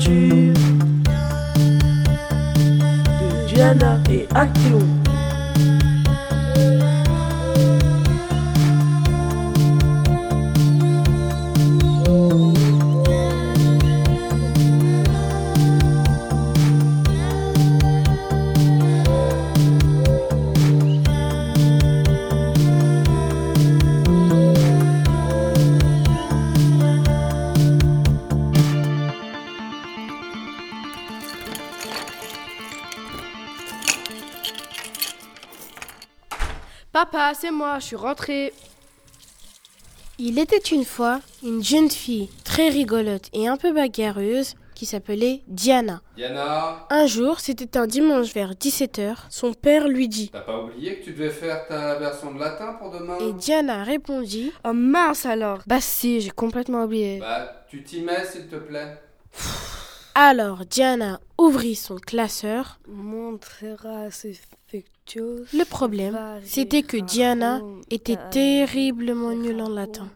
De Diana et Actéon. Papa, c'est moi, je suis rentrée. Il était une fois une jeune fille très rigolote et un peu bagarreuse qui s'appelait Diana. Diana, Un jour, c'était un dimanche vers 17h, son père lui dit t'as pas oublié que tu devais faire ta version de latin pour demain? Et Diana répondit Oh mince alors Bah si, j'ai complètement oublié. Bah, tu t'y mets s'il te plaît. Alors Diana ouvrit son classeur. Montrera effectuos. Le problème, c'était que Diana était terriblement nulle en latin.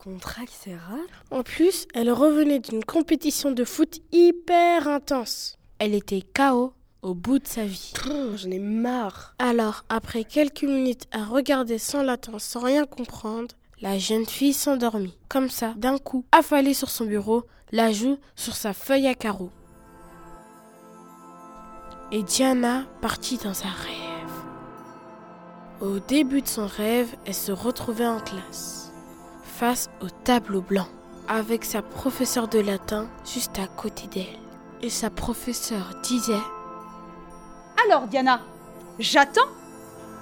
En plus, elle revenait d'une compétition de foot hyper intense. Elle était KO au bout de sa vie. J'en ai marre. Alors, après quelques minutes à regarder son latin sans rien comprendre, la jeune fille s'endormit. Comme ça, d'un coup, affalée sur son bureau, la joue sur sa feuille à carreaux. Et Diana partit dans un rêve. Au début de son rêve, elle se retrouvait en classe, face au tableau blanc, avec sa professeure de latin juste à côté d'elle. Et sa professeure disait Alors, Diana, j'attends.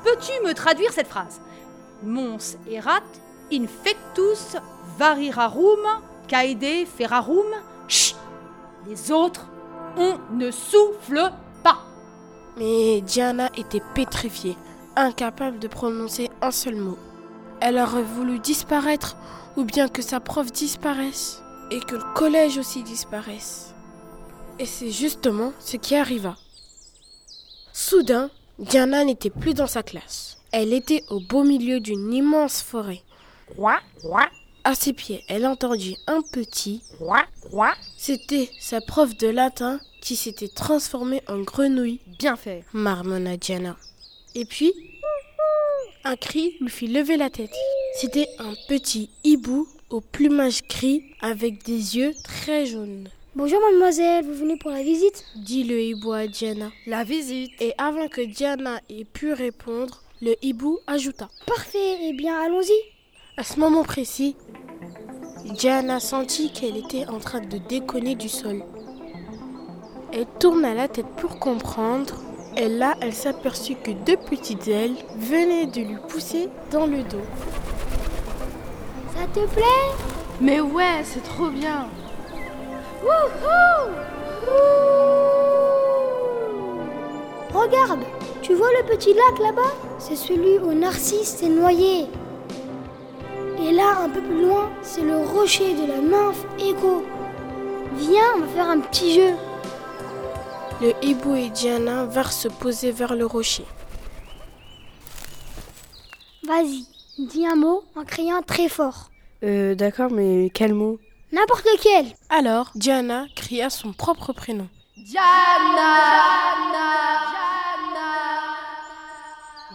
Peux-tu me traduire cette phrase? Mons erat infectus varirarum caede ferrarum. Chut Les autres, on ne souffle pas. Mais Diana était pétrifiée, incapable de prononcer un seul mot. Elle aurait voulu disparaître, ou bien que sa prof disparaisse, et que le collège aussi disparaisse. Et c'est justement ce qui arriva. Soudain, Diana n'était plus dans sa classe. Elle était au beau milieu d'une immense forêt. À ses pieds, elle entendit un petit C'était sa prof de latin qui s'était transformée en grenouille, Bien fait. marmonna Diana. Et puis, un cri lui fit lever la tête. C'était un petit hibou au plumage gris avec des yeux très jaunes. Bonjour mademoiselle, vous venez pour la visite Dit le hibou à Diana. La visite. Et avant que Diana ait pu répondre, le hibou ajouta. Parfait, eh bien allons-y. À ce moment précis, Diana sentit qu'elle était en train de déconner du sol. Elle tourna la tête pour comprendre, et là, elle s'aperçut que deux petites ailes venaient de lui pousser dans le dos. Ça te plaît? Mais ouais, c'est trop bien. Regarde, tu vois le petit lac là-bas? C'est celui où Narcisse s'est noyé. Et là, un peu plus loin, c'est le rocher de la nymphe Écho. Viens, on va faire un petit jeu. Le hibou et Diana vinrent se poser vers le rocher. Vas-y, dis un mot en criant très fort. Euh, d'accord, mais quel mot? N'importe lequel. Alors, Diana cria son propre prénom.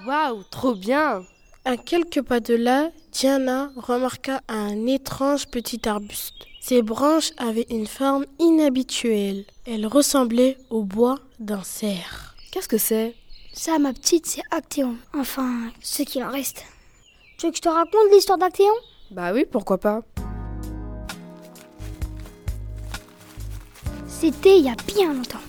Waouh, trop bien. À quelques pas de là, Diana remarqua un étrange petit arbuste. Ses branches avaient une forme inhabituelle. Elles ressemblaient au bois d'un cerf. Qu'est-ce que c'est? Ça, ma petite, c'est Actéon. Enfin, ce qu'il en reste. Tu veux que je te raconte l'histoire d'Actéon? Bah oui, pourquoi pas. C'était il y a bien longtemps.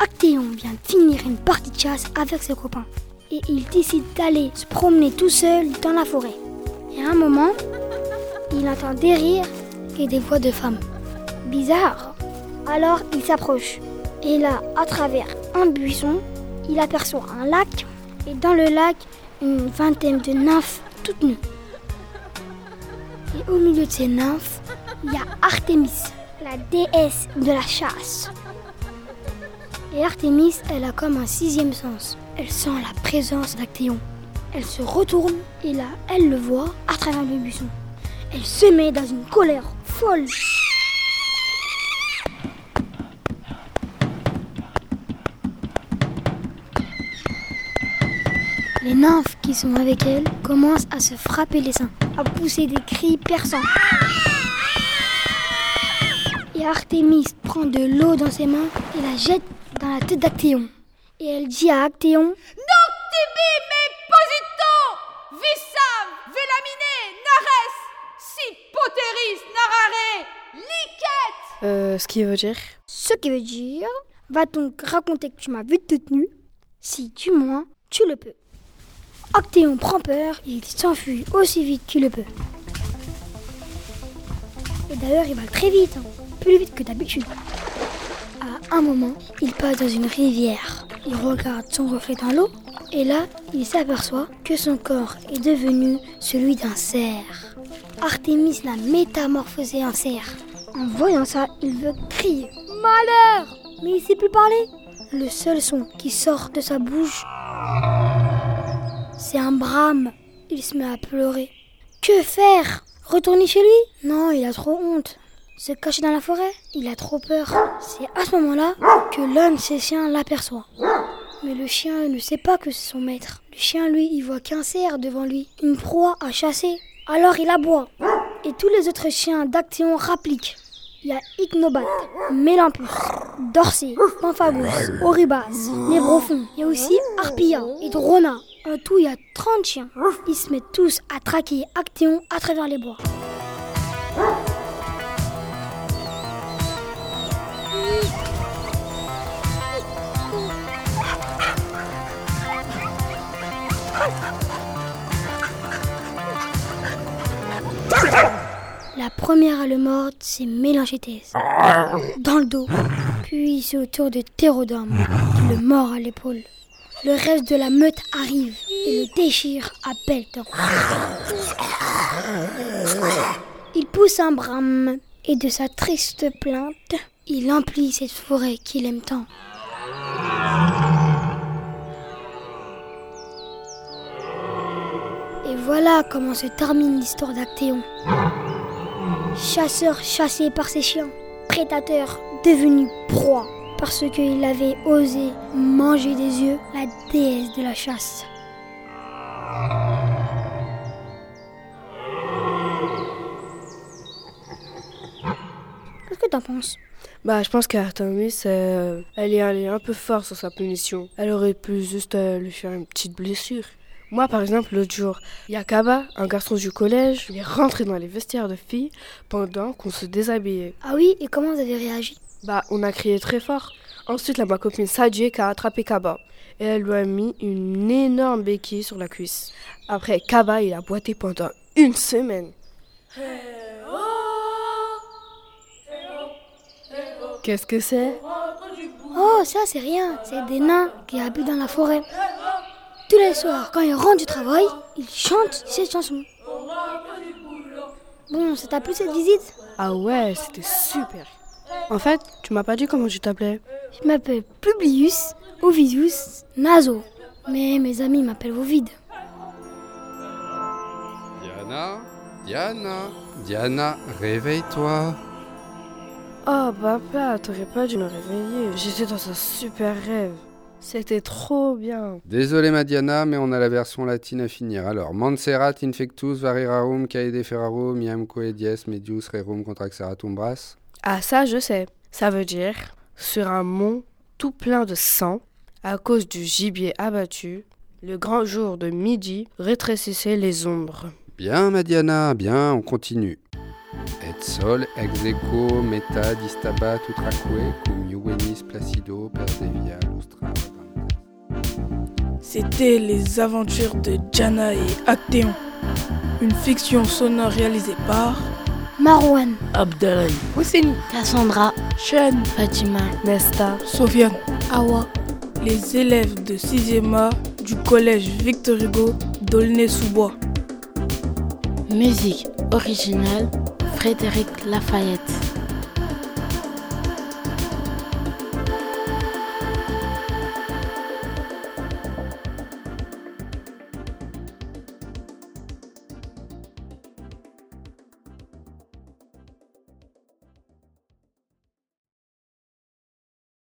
Actéon vient de finir une partie de chasse avec ses copains. Et il décide d'aller se promener tout seul dans la forêt. Et à un moment, il entend des rires et des voix de femmes. Bizarre. Alors il s'approche. Et là, à travers un buisson, il aperçoit un lac. Et dans le lac, une vingtaine de nymphes toutes nues. Et au milieu de ces nymphes, il y a Artémis, la déesse de la chasse. Et Artémis, elle a comme un sixième sens. Elle sent la présence d'Actéon. Elle se retourne et là, elle le voit à travers le buisson. Elle se met dans une colère Les nymphes qui sont avec elle commencent à se frapper les seins, à pousser des cris perçants. Et Artémis prend de l'eau dans ses mains et la jette dans la tête d'Actéon. Et elle dit à Actéon Euh, ce qui veut dire Ce qui veut dire Va donc raconter que tu m'as vu toute. Si du moins tu le peux. Actéon prend peur et il s'enfuit aussi vite qu'il le peut. Et d'ailleurs, il va très vite, hein. plus vite que d'habitude. À un moment, il passe dans une rivière. Il regarde son reflet dans l'eau et là, il s'aperçoit que son corps est devenu celui d'un cerf. Artémis l'a métamorphosé en cerf. En voyant ça, il veut crier Malheur Mais il sait plus parler. Le seul son qui sort de sa bouche, c'est un brame. Il se met à pleurer. Que faire? Retourner chez lui? Non, il a trop honte. Se cacher dans la forêt? Il a trop peur. C'est à ce moment-là que l'un de ses chiens l'aperçoit. Mais le chien ne sait pas que c'est son maître. Le chien, lui, il voit qu'un cerf devant lui, une proie à chasser. Alors il aboie. Et tous les autres chiens d'Actéon rappliquent. Il y a Ichnobat, Mélampus, Dorsey, Pamphagus, Oribas, Nébrofon. Il y a aussi Arpia et Drona. En tout, il y a 30 chiens. Ils se mettent tous à traquer Actéon à travers les bois. Première à le mordre, c'est Mélangéthèse. Dans le dos. Puis c'est au tour de Thérodome, qui le mord à l'épaule. Le reste de la meute arrive et le déchire à pelletan. Il pousse un brame et de sa triste plainte, il emplit cette forêt qu'il aime tant. Et voilà comment se termine l'histoire d'Actéon. Chasseur chassé par ses chiens, prédateur devenu proie parce qu'il avait osé manger des yeux la déesse de la chasse. Qu'est-ce que t'en penses? Bah, je pense qu'Artemis, euh, elle est allée un peu fort sur sa punition. Elle aurait pu juste euh, lui faire une petite blessure. Moi, par exemple, l'autre jour, il y a Kaba, un garçon du collège, il est rentré dans les vestiaires de filles pendant qu'on se déshabillait. Ah oui, et comment vous avez réagi? Bah, on a crié très fort. Ensuite, là, ma copine Sadie a attrapé Kaba. Et elle lui a mis une énorme béquille sur la cuisse. Après, Kaba, il a boité pendant une semaine. Qu'est-ce que c'est? Oh, ça c'est rien, c'est des nains qui habitent dans la forêt. Tous les soirs, quand ils rentrent du travail, ils chantent cette chanson. Bon, ça t'a plu cette visite? Ah ouais, c'était super. En fait, tu m'as pas dit comment tu t'appelais? Je m'appelle Publius Ovidius Naso. Mais mes amis m'appellent Ovid. Diana Diana Diana, réveille-toi. Oh papa, t'aurais pas dû me réveiller. J'étais dans un super rêve. C'était trop bien. Désolé ma Diana, mais on a la version latine à finir. Alors, Montserrat infectus varirarum caede ferrarum iam coedies medius rerum contraxeratum bras. Ah ça, je sais. Ça veut dire sur un mont tout plein de sang, à cause du gibier abattu, le grand jour de midi rétrécissait les ombres. Bien ma Diana, bien, on continue. Et sol ex equo meta distabat utraque cum juvenis placido per devia lustra. C'était les aventures de Jana et Actéon. Une fiction sonore réalisée par Marwan, Abdelhaï, Housseni, Cassandra, Chen, Fatima, Nesta, Sofiane. Awa, Les élèves de 6e A du collège Victor Hugo d'Aulnay-sous-Bois. Musique originale Frédéric Lafayette.